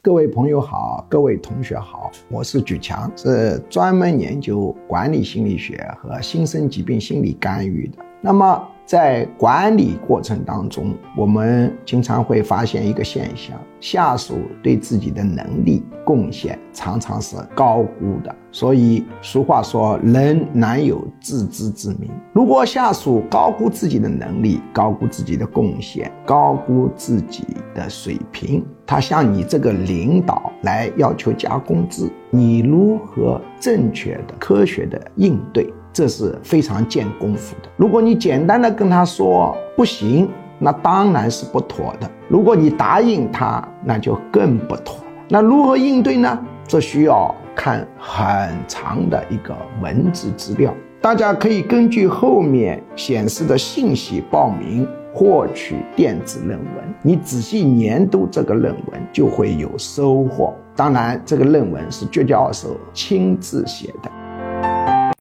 各位朋友好，各位同学好，我是举强，是专门研究管理心理学和新生疾病心理干预的。那么在管理过程当中，我们经常会发现一个现象：下属对自己的能力贡献常常是高估的。所以俗话说：“人难有自知之明。”如果下属高估自己的能力、高估自己的贡献、高估自己的水平，他向你这个领导来要求加工资，你如何正确的、科学的应对？这是非常见功夫的。如果你简单的跟他说不行，那当然是不妥的。如果你答应他，那就更不妥了。那如何应对呢？这需要看很长的一个文字资料。大家可以根据后面显示的信息报名获取电子论文。你仔细研读这个论文，就会有收获。当然，这个论文是绝教授亲自写的。